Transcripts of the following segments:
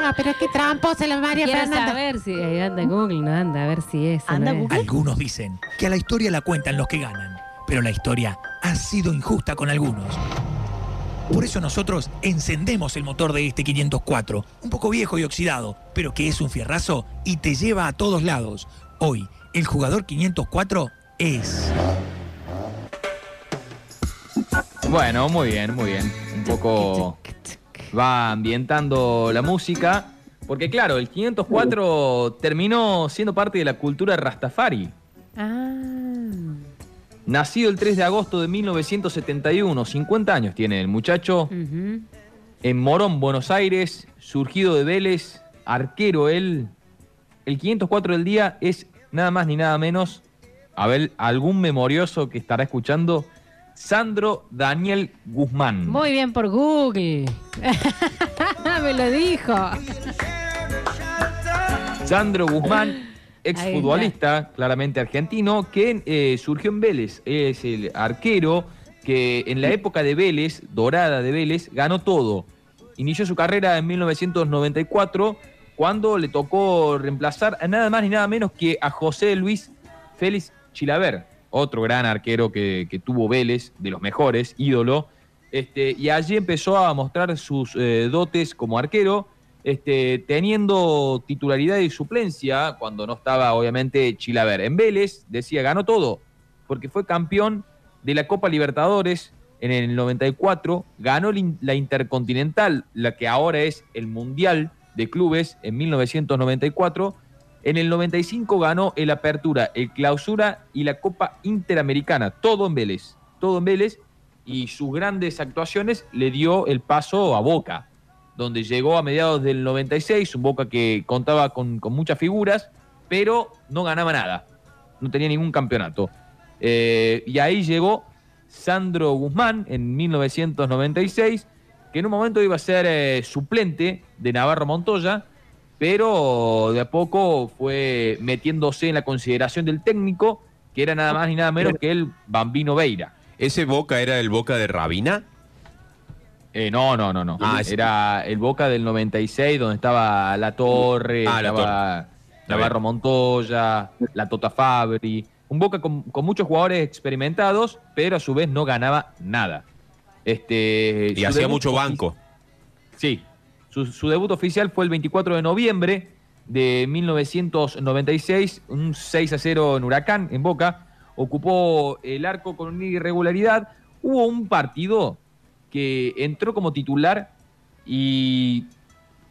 Ah, pero qué tramposa la María Quiero Fernanda. saber si ahí anda Google, no anda, a ver si es. o Anda no es. Google. Algunos dicen que a la historia la cuentan los que ganan, pero la historia ha sido injusta con algunos. Por eso nosotros encendemos el motor de este 504, un poco viejo y oxidado, pero que es un fierrazo y te lleva a todos lados. Hoy, el jugador 504 es... Bueno, muy bien, muy bien. Un poco va ambientando la música. Porque claro, el 504 terminó siendo parte de la cultura Rastafari. Ah. Nacido el 3 de agosto de 1971, 50 años tiene el muchacho, en Morón, Buenos Aires, surgido de Vélez, arquero él. El 504 del día es nada más ni nada menos, a ver, algún memorioso que estará escuchando, Sandro Daniel Guzmán. Muy bien por Google. Me lo dijo. Sandro Guzmán, exfutbolista, claramente argentino, que eh, surgió en Vélez. Es el arquero que en la época de Vélez, dorada de Vélez, ganó todo. Inició su carrera en 1994 cuando le tocó reemplazar a nada más ni nada menos que a José Luis Félix Chilaver, otro gran arquero que, tuvo Vélez, de los mejores, ídolo. Este, y allí empezó a mostrar sus eh, dotes como arquero, este, teniendo titularidad y suplencia cuando no estaba obviamente Chilaver. En Vélez, decía, ganó todo, porque fue campeón de la Copa Libertadores en el 94, ganó la Intercontinental, la que ahora es el Mundial de Clubes en 1994. En el 95 ganó el Apertura, el Clausura y la Copa Interamericana, todo en Vélez, todo en Vélez, y sus grandes actuaciones le dio el paso a Boca, donde llegó a mediados del 96, un Boca que contaba con, muchas figuras, pero no ganaba nada, no tenía ningún campeonato. Eh, y ahí llegó Sandro Guzmán en 1996, que en un momento iba a ser eh, suplente de Navarro Montoya, pero de a poco fue metiéndose en la consideración del técnico, que era nada más ni nada menos que el Bambino Veira. ¿Ese Boca era el Boca de Rabina? Eh, no, no, no, no. Ah, Era el Boca del 96, donde estaba La Torre, Ah, estaba Navarro Montoya, la Tota Fabri. Un Boca con, con muchos jugadores experimentados, pero a su vez no ganaba nada. Este, Y hacía mucho banco. Sí. Su, su debut oficial fue el 24 de noviembre de 1996, un 6 a 0 en Huracán, en Boca. Ocupó el arco con una irregularidad. Hubo un partido que entró como titular y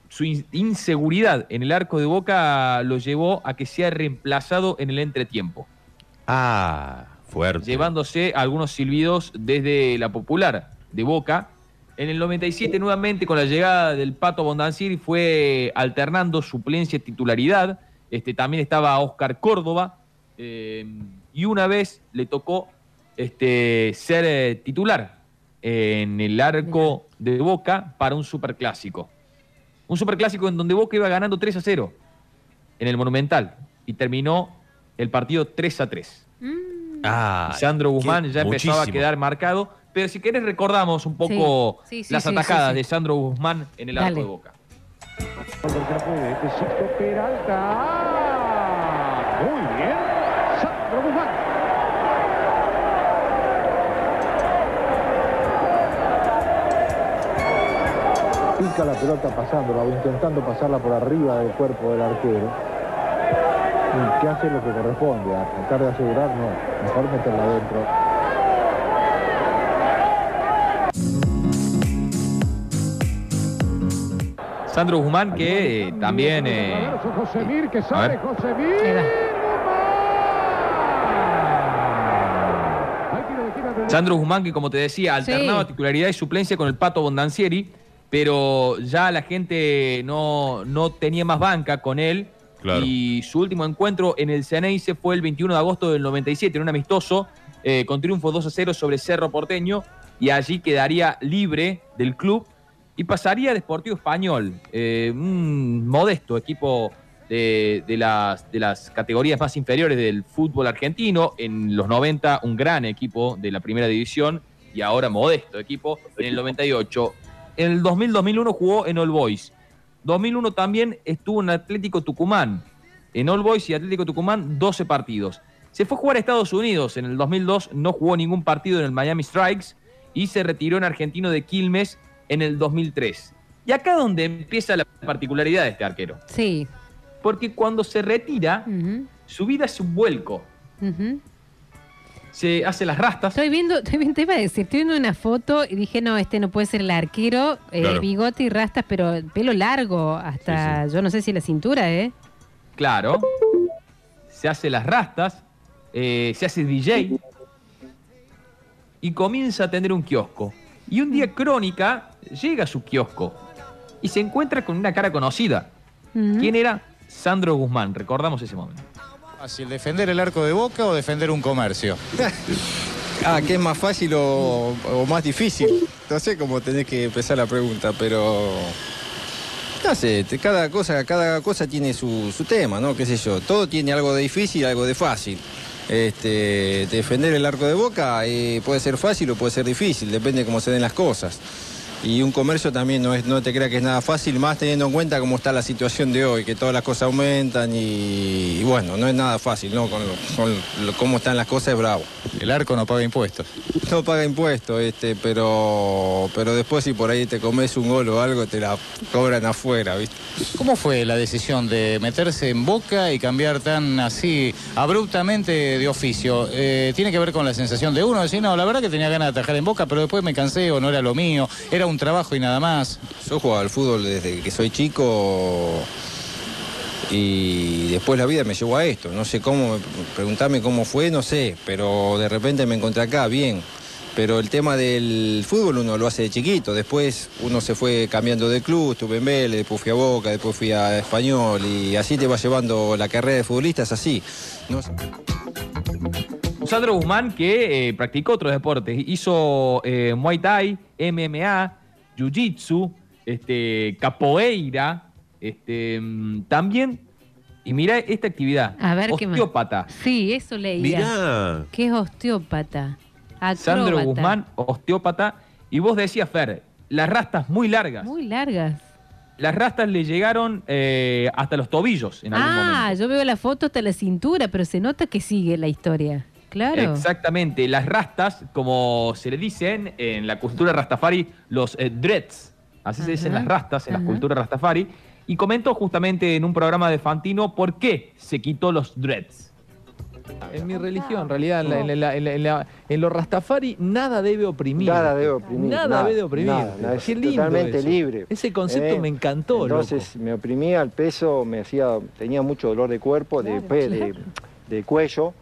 su in- inseguridad en el arco de Boca lo llevó a que sea reemplazado en el entretiempo Ah, fuerte. llevándose algunos silbidos desde la popular de Boca. En el 97 nuevamente con la llegada del Pato Bondancieri fue alternando suplencia y titularidad. Este, también estaba Oscar Córdoba eh, y una vez le tocó este, ser eh, titular en el arco de Boca para un superclásico. Un superclásico en donde Boca iba ganando 3 a 0 en el Monumental y terminó el partido 3 a 3. Ah, Sandro Guzmán ya empezaba a quedar marcado. Pero si querés recordamos un poco Sí, sí, sí, las sí, atajadas sí, sí. de Sandro Guzmán en el arco de Boca. Muy bien. Sandro Guzmán. Pica la pelota pasándola o intentando pasarla por arriba del cuerpo del arquero. Y que hace lo que corresponde, a tratar de asegurar, no, mejor meterla adentro. Sandro Guzmán que eh, también... eh, José Mir, que sale, va. Sandro Guzmán que como te decía alternaba Sí. titularidad y suplencia con el Pato Bondancieri, pero ya la gente no, no tenía más banca con él. Claro. Y su último encuentro en el Ceneice fue el 21 de agosto del 97, en un amistoso, eh, con triunfo 2 a 0 sobre Cerro Porteño, y allí quedaría libre del club y pasaría de Sportivo Español, eh, un modesto equipo de, de las, de las categorías más inferiores del fútbol argentino. En los 90, un gran equipo de la primera división y ahora modesto equipo en el 98. En el 2000-2001 jugó en All Boys 2001 también estuvo en Atlético Tucumán. En All Boys y Atlético Tucumán, 12 partidos. Se fue a jugar a Estados Unidos. En el 2002 no jugó ningún partido en el Miami Strikes y se retiró en Argentino de Quilmes en el 2003. Y acá es donde empieza la particularidad de este arquero. Sí. Porque cuando se retira, su vida es un vuelco. Se hace las rastas. Estoy viendo, estoy viendo, te iba a decir, estoy viendo una foto y dije, no, este no puede ser el arquero, eh, bigote y rastas, pero pelo largo, hasta, yo no sé si la cintura, ¿eh? Claro. Se hace las rastas. eh, se hace DJ. Y comienza a tener un kiosco. Y un día Crónica llega a su kiosco y se encuentra con una cara conocida. ¿Quién era? Sandro Guzmán. Recordamos ese momento. Fácil, defender el arco de boca o defender un comercio. Ah, ¿qué es más fácil o, o más difícil? No sé cómo tenés que empezar la pregunta, pero. No sé, cada cosa, cada cosa tiene su, su tema, ¿no? ¿Qué sé yo? Todo tiene algo de difícil y algo de fácil. Este, defender el arco de boca eh, puede ser fácil o puede ser difícil, depende de cómo se den las cosas. Y un comercio también no, es, no te creas que es nada fácil, más teniendo en cuenta cómo está la situación de hoy, que todas las cosas aumentan y, y bueno, no es nada fácil, ¿no? Con, lo- con lo- cómo están las cosas es bravo. El arco no paga impuestos. No paga impuestos, este, pero, pero después si por ahí te comes un gol o algo, te la cobran afuera, ¿viste? ¿Cómo fue la decisión de meterse en boca y cambiar tan así abruptamente de oficio? Eh, ¿Tiene que ver con la sensación de uno? Decir, no, la verdad que tenía ganas de atajar en boca, pero después me cansé o no era lo mío, era un trabajo y nada más. Yo jugaba al fútbol desde que soy chico y después la vida me llevó a esto. No sé cómo, preguntarme cómo fue, no sé, pero de repente me encontré acá, bien. Pero el tema del fútbol uno lo hace de chiquito, después uno se fue cambiando de club, estuve en Vélez, después fui a Boca, después fui a Español y así te va llevando la carrera de futbolista, es así. No. Sandro Guzmán que eh, practicó otros deportes. Hizo eh, Muay Thai, MMA, Jiu-Jitsu, este, capoeira, este, también, y mira esta actividad, A ver qué más. osteópata. Sí, eso leía. Mirá. ¿Qué es osteópata? Sandro Acróbata. Guzmán, osteópata. Y vos decías, Fer, las rastas muy largas. Muy largas. Las rastas le llegaron eh, hasta los tobillos en algún Ah, momento. yo veo la foto hasta la cintura, pero se nota que sigue la historia. Claro. Exactamente, las rastas, como se le dicen en la cultura rastafari, los eh, dreads. Así se dicen las rastas en la ajá. cultura rastafari. Y comentó justamente en un programa de Fantino por qué se quitó los dreads. En mi religión, en realidad, en, la- en la- en la- en la- en lo Rastafari, nada debe oprimir. Nada debe oprimir. Nada debe oprimir. nada, nada, es Qué lindo totalmente eso. libre. Ese concepto Eh, me encantó, Entonces me oprimía el peso, me hacía, tenía mucho dolor de cuerpo, de, pe- de, de cuello.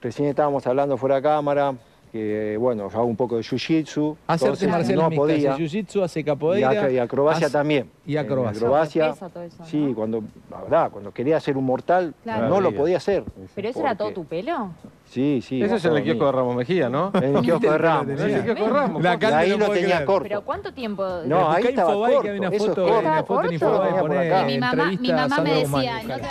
Recién estábamos hablando fuera de cámara, que bueno, yo hago un poco de jiu-jitsu. Hace artes marciales no mixtas, podía. hace jiu-jitsu, hace Y, capoeira. ac- y acrobacia hace- también. y acrobacia. Acrobacia, Pesa todo eso, ¿no? sí, cuando, la verdad, cuando quería hacer un mortal, Claro. no lo podía hacer. ¿Pero eso era todo tu pelo? Sí, sí. Eso es en el kiosco de Ramos Mejía, ¿no? En el kiosco de Ramos. En el kiosco de Ramos. La Cande ahí no lo tenía creer. corto. ¿Pero cuánto tiempo? No, ahí estaba corto. que hay una eso es foto, corto. hay una foto en. Mi mamá, mi mamá me decía, no te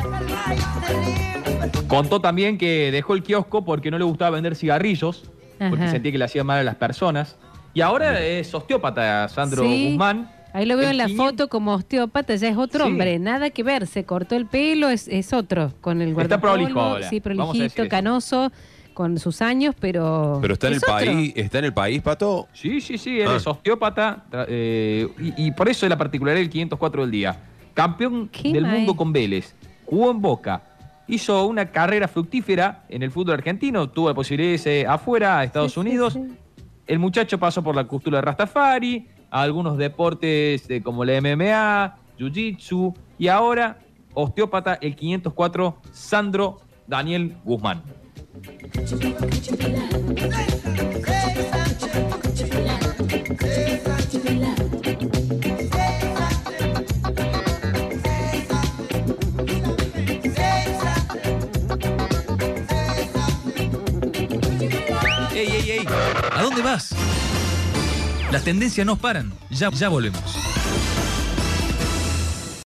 Contó también que dejó el kiosco porque no le gustaba vender cigarrillos, porque Ajá. sentía que le hacía mal a las personas. Y ahora es osteópata Sandro Sí. Guzmán. Ahí lo veo en la 500 foto como osteópata, ya es otro Sí. hombre, nada que ver, se cortó el pelo, es, es otro, con el Está guardapolvo, prolijo ahora, sí, prolijito, canoso, con sus años, pero... Pero está en es el otro. país, está en el país, Pato. Sí, sí, sí, él Ah. es osteópata eh, y, y por eso es la particularidad del 504 del día. Campeón Qué del mae. mundo con Vélez, jugó en Boca, hizo una carrera fructífera en el fútbol argentino, tuvo la posibilidad de irse afuera, a Estados Sí, Unidos. sí. El muchacho pasó por la cultura de Rastafari, a algunos deportes eh, como la MMA, Jiu-Jitsu y ahora osteópata el 504 Sandro Daniel Guzmán. ¿A dónde vas? Las tendencias no paran. Ya, ya volvemos.